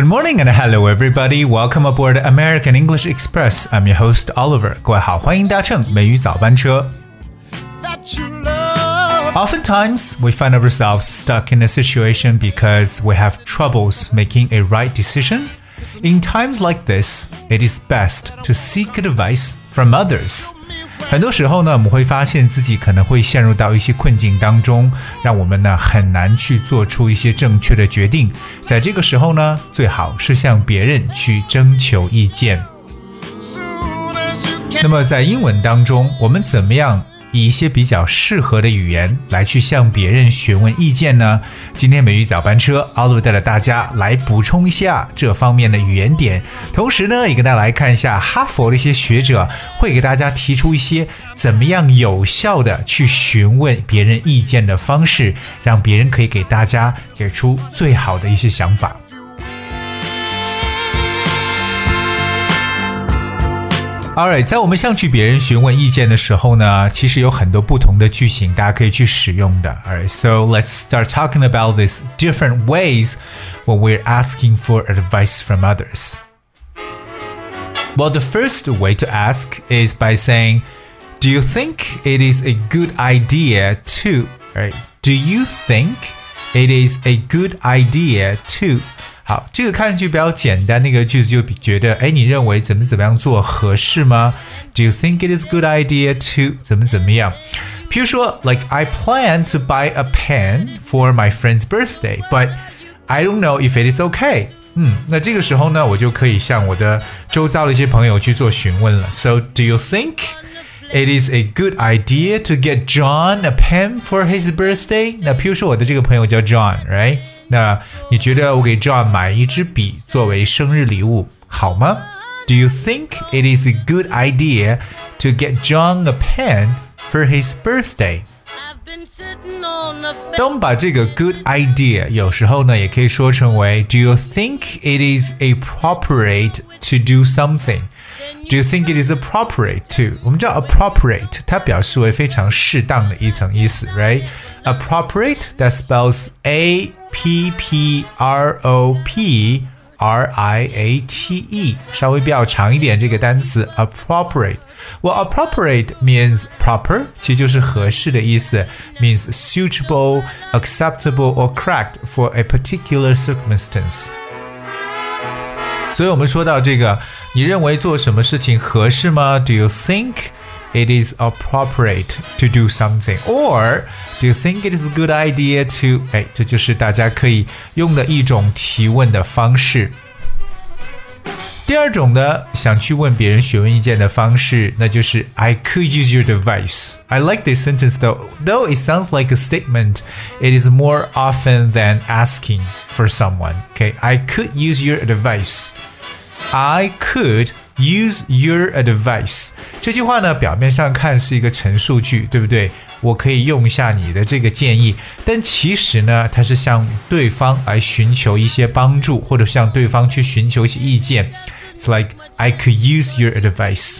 Good morning and hello everybody. Welcome aboard American English Express. I'm your host Oliver. 各位好，欢迎搭乘美语早班车。Oftentimes, we find ourselves stuck in a situation because we have troubles making a right decision. In times like this, it is best to seek advice from others. 很多时候呢，我们会发现自己可能会陷入到一些困境当中，让我们呢很难去做出一些正确的决定。在这个时候呢，最好是向别人去征求意见。那么在英文当中，我们怎么样？以一些比较适合的语言来去向别人询问意见呢？今天美语早班车，奥路带着大家来补充一下这方面的语言点，同时呢，也跟大家来看一下哈佛的一些学者会给大家提出一些怎么样有效的去询问别人意见的方式，让别人可以给大家给出最好的一些想法。Alright，在我们向去别人询问意见的时候呢，其实有很多不同的句型，大家可以去使用的。Alright, so let's start talking about these different ways when we're asking for advice from others. Well, the first way to ask is by saying, "Do you think it is a good idea to?" Right? Do you think it is a good idea to? 好，这个看上去比较简单，那个句子就比觉得，哎，你认为怎么怎么样做合适吗？Do you think it is a good idea to 怎么怎么样？譬如说，like I plan to buy a pen for my friend's birthday, but I don't know if it is okay. 嗯，那这个时候呢，我就可以向我的周遭的一些朋友去做询问了。So, do you think it is a good idea to get John a pen for his birthday？那譬如说，我的这个朋友叫 John，right？ 那你觉得我给 John 买一支笔作为生日礼物好吗？Do you think it is a good idea to get John a pen for his birthday？当我们把这个 good idea 有时候呢，也可以说成为 Do you think it is appropriate to do something? Do you think it is appropriate to？我们知道 appropriate 它表示为非常适当的一层意思 ，right？Appropriate that spells A P P R O P R I A T E，稍微比较长一点这个单词 appropriate。Well, appropriate means proper，其实就是合适的意思，means suitable, acceptable or correct for a particular circumstance。所以我们说到这个，你认为做什么事情合适吗？Do you think？it is appropriate to do something? Or do you think it is a good idea to？哎，这就是大家可以用的一种提问的方式。第二种呢，想去问别人询问意见的方式，那就是 I could use your device. I like this sentence though. Though it sounds like a statement, it is more often than asking for someone. Okay, I could use your device. I could Use your advice 这句话呢，表面上看是一个陈述句，对不对？我可以用一下你的这个建议，但其实呢，它是向对方来寻求一些帮助，或者向对方去寻求一些意见。It's like I could use your advice.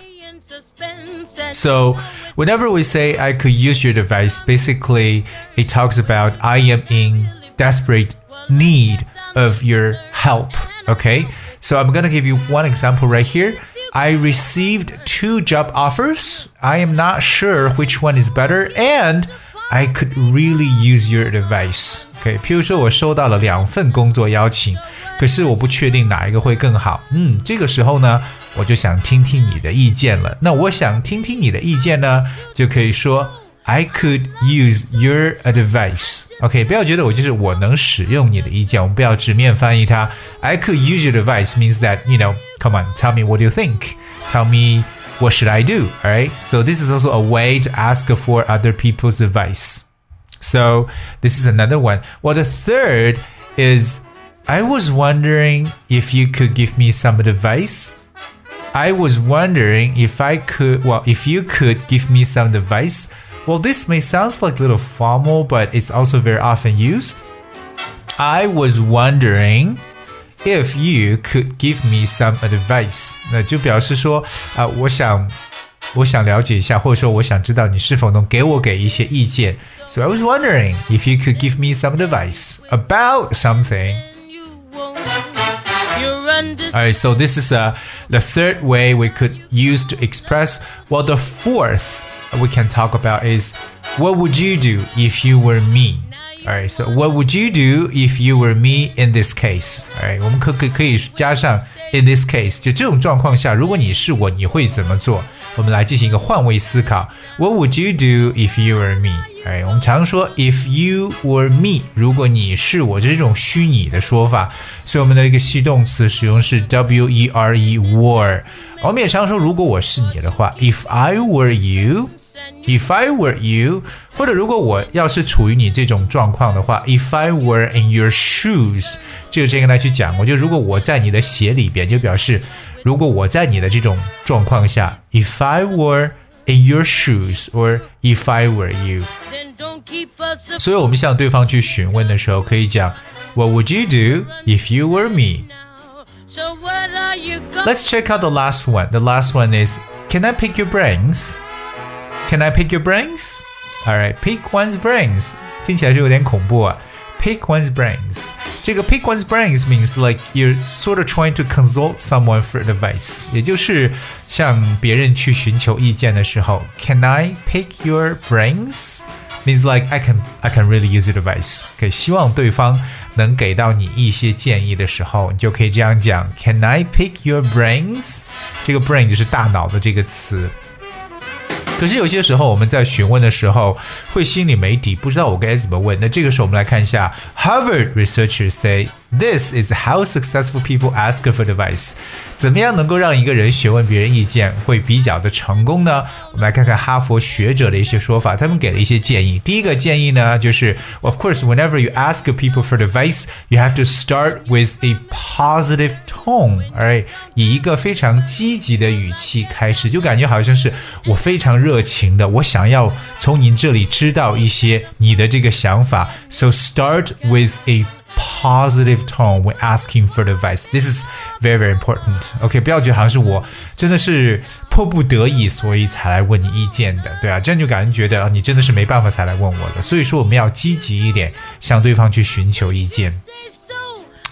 So whenever we say I could use your advice, basically it talks about I am in desperate need of your help. Okay, so I'm gonna give you one example right here. I received two job offers. I am not sure which one is better, and I could really use your advice. OK，譬如说我收到了两份工作邀请，可是我不确定哪一个会更好。嗯，这个时候呢，我就想听听你的意见了。那我想听听你的意见呢，就可以说 I could use your advice. OK，不要觉得我就是我能使用你的意见，我们不要直面翻译它。I could use your advice means that you know, come on, tell me what do you think? Tell me what should I do? All right. So this is also a way to ask for other people's advice. So this is another one. Well, the third is I was wondering if you could give me some advice. I was wondering if I could, well, if you could give me some advice well, this may sound like a little formal, but it's also very often used. I was wondering if you could give me some advice. 那就表示说，啊、呃，我想，我想了解一下，或者说我想知道你是否能给我给一些意见。So I was wondering if you could give me some advice about something. Alright, so this is uh, the third way we could use to express. Well, the fourth we can talk about is what would you do if you were me? Alright, so what would you do if you were me in this case? Alright，我们可可可以加上 in this case，就这种状况下，如果你是我，你会怎么做？我们来进行一个换位思考。What would you do if you were me？哎，我们常说 if you were me，如果你是我，这是一种虚拟的说法，所以我们的一个系动词使用是 w e r e were。我们也常说如果我是你的话，if I were you。 If I were you，或者如果我要是处于你这种状况的话，If I were in your shoes，这个之前跟大家去讲过，就如果我在你的鞋里边，就表示如果我在你的这种状况下，If I were in your shoes，or If I were you，所以我们向对方去询问的时候，可以讲 What would you do if you were me? Let's check out the last one. The last one is Can I pick your brains? Can I pick your brains? Alright, pick one's brains. 听起来就有点恐怖啊。Pick one's brains. 这个 pick one's brains means like you're sort of trying to consult someone for advice. 也就是向别人去寻求意见的时候，Can I pick your brains? Means like I can I can really use your advice. 可以希望对方能给到你一些建议的时候，你就可以这样讲：Can I pick your brains？这个 brain 就是大脑的这个词。 可是有些时候我们在询问的时候会心里没底，不知道我该怎么问。那这个时候我们来看一下，Harvard researchers say this is how successful people ask for advice。怎么样能够让一个人询问别人意见会比较的成功呢？我们来看看哈佛学者的一些说法，他们给了一些建议。第一个建议呢，就是，of course whenever you ask people for advice, you have to start with a positive tone，哎，以一个非常积极的语气开始，就感觉好像是我非常热。热情的，我想要从您这里知道一些你的这个想法。So start with a positive tone when asking for advice. This is very very important. OK，不要觉得好像是我真的是迫不得已，所以才来问你意见的，对啊，这样就感觉觉得你真的是没办法才来问我的。所以说我们要积极一点，向对方去寻求意见。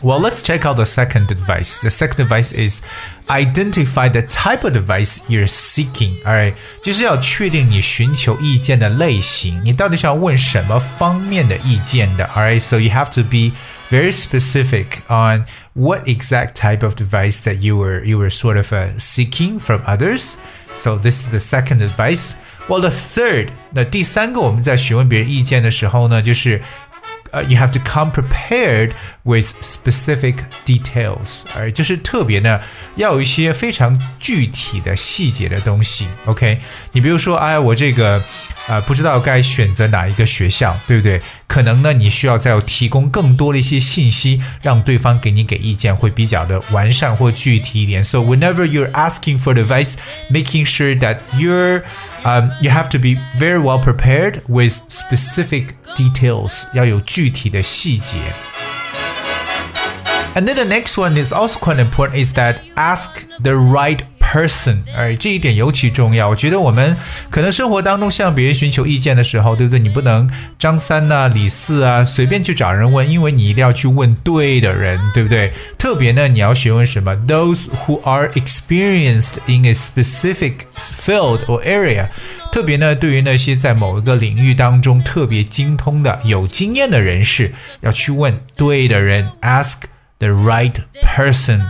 Well, let's check out the second advice. The second advice is identify the type of advice you're seeking. Alright，就是要确定你寻求意见的类型，你到底想要问什么方面的意见的。Alright, so you have to be very specific on what exact type of advice that you were you were sort of uh, seeking from others. So this is the second advice. Well, the third，那第三个我们在询问别人意见的时候呢，就是 呃、，you have to come prepared with specific details，而就是特别呢，要有一些非常具体的细节的东西。OK，你比如说，哎，我这个呃不知道该选择哪一个学校，对不对？可能呢，你需要再有提供更多的一些信息，让对方给你给意见会比较的完善或具体一点。So whenever you're asking for advice, making sure that you're um, you have to be very well prepared with specific details，要有具体的细节。And then the next one is also quite important is that ask the right person，哎，这一点尤其重要。我觉得我们可能生活当中向别人寻求意见的时候，对不对？你不能张三呐、李四啊随便去找人问，因为你一定要去问对的人，对不对？特别呢，你要询问什么？Those who are experienced in a specific field or area。特别呢，对于那些在某一个领域当中特别精通的、有经验的人士，要去问对的人，ask the right person。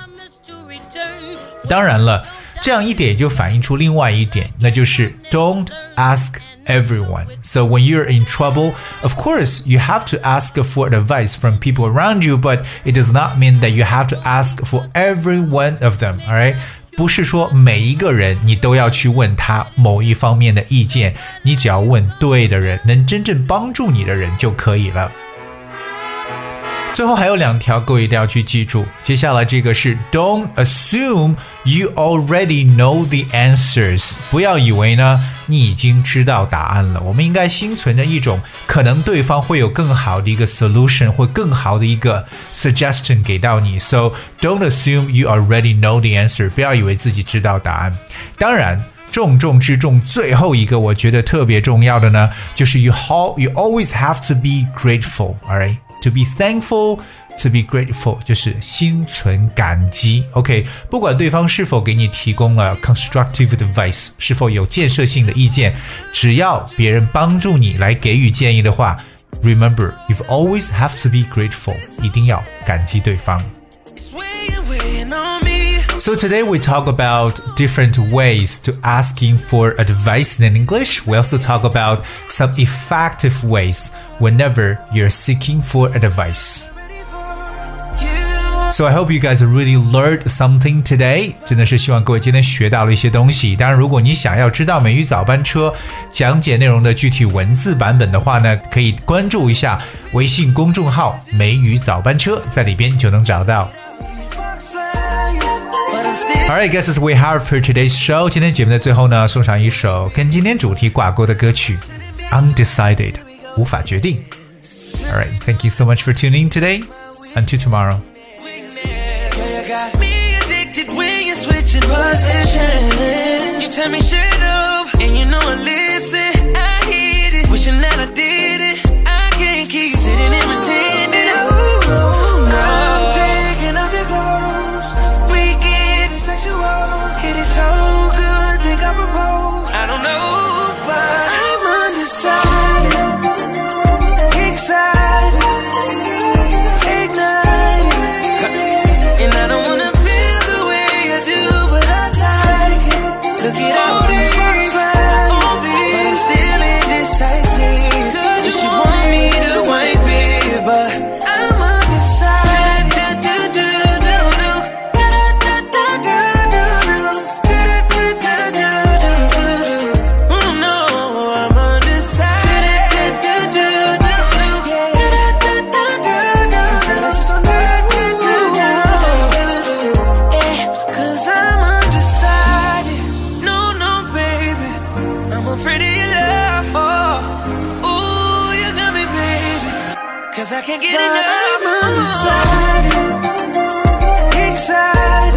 当然了。这样一点就反映出另外一点，那就是 don't ask everyone. So when you're in trouble, of course you have to ask for advice from people around you, but it does not mean that you have to ask for every one of them. All right. 不是说每一个人你都要去问他某一方面的意见，你只要问对的人，能真正帮助你的人就可以了。 最后还有两条，各位一定要去记住。接下来这个是 Don't assume you already know the answers，不要以为呢你已经知道答案了。我们应该心存着一种可能对方会有更好的一个 solution 或更好的一个 suggestion 给到你。So don't assume you already know the answer，不要以为自己知道答案。当然。重中之重，最后一个我觉得特别重要的呢，就是 you how you always have to be grateful，alright。To be thankful to be grateful 就是心存感激。OK，不管对方是否给你提供了 constructive advice，是否有建设性的意见，只要别人帮助你来给予建议的话，remember you've always have to be grateful，一定要感激对方。So today we talk about different ways to asking for advice in English. We also talk about some effective ways whenever you're seeking for advice. So I hope you guys really learned something today. 真的是希望各位今天学到了一些东西。当然，如果你想要知道美语早班车讲解内容的具体文字版本的话呢，可以关注一下微信公众号“美语早班车”，在里边就能找到。 Alright, guys, we have for today's show. 今天节目的最后呢，送上一首跟今天主题挂钩的歌曲《Undecided》，无法决定。Alright, thank you so much for tuning in today. Until tomorrow. You tell me shut up, and you know I listen. I'm afraid of your love. Oh, ooh, you got me, baby. Cause I can't get enough. I'm undecided. Excited.